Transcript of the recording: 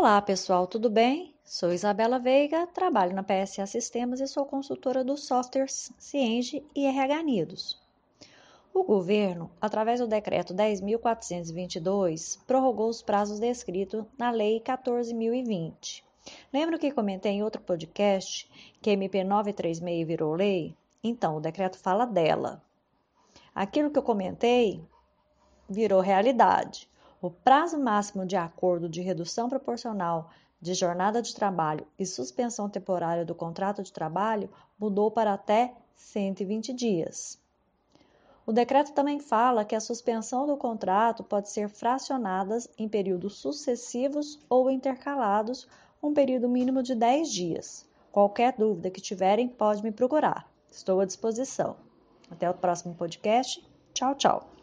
Olá, pessoal, tudo bem? Sou Isabela Veiga, trabalho na PSA Sistemas e sou consultora do software Cienge e RH Unidos. O governo, através do decreto 10.422, prorrogou os prazos descritos na Lei 14.020. Lembro que comentei em outro podcast que MP 936 virou lei? Então, o decreto fala dela. Aquilo que eu comentei virou realidade. O prazo máximo de acordo de redução proporcional de jornada de trabalho e suspensão temporária do contrato de trabalho mudou para até 120 dias. O decreto também fala que a suspensão do contrato pode ser fracionada em períodos sucessivos ou intercalados, um período mínimo de 10 dias. Qualquer dúvida que tiverem, pode me procurar. Estou à disposição. Até o próximo podcast. Tchau, tchau.